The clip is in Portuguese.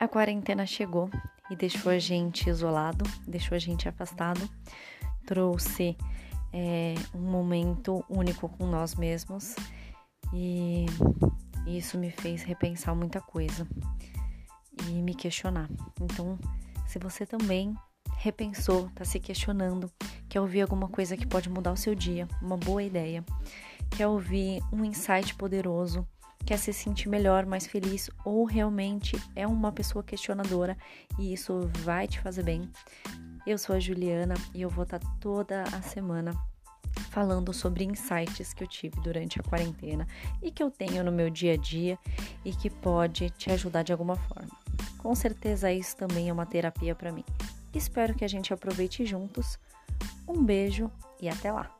A quarentena chegou e deixou a gente isolado, deixou a gente afastado, trouxe é, um momento único com nós mesmos e isso me fez repensar muita coisa e me questionar. Então, se você também repensou, está se questionando, quer ouvir alguma coisa que pode mudar o seu dia, uma boa ideia, quer ouvir um insight poderoso quer se sentir melhor, mais feliz ou realmente é uma pessoa questionadora e isso vai te fazer bem. Eu sou a Juliana e eu vou estar toda a semana falando sobre insights que eu tive durante a quarentena e que eu tenho no meu dia a dia e que pode te ajudar de alguma forma. Com certeza isso também é uma terapia para mim. Espero que a gente aproveite juntos. Um beijo e até lá!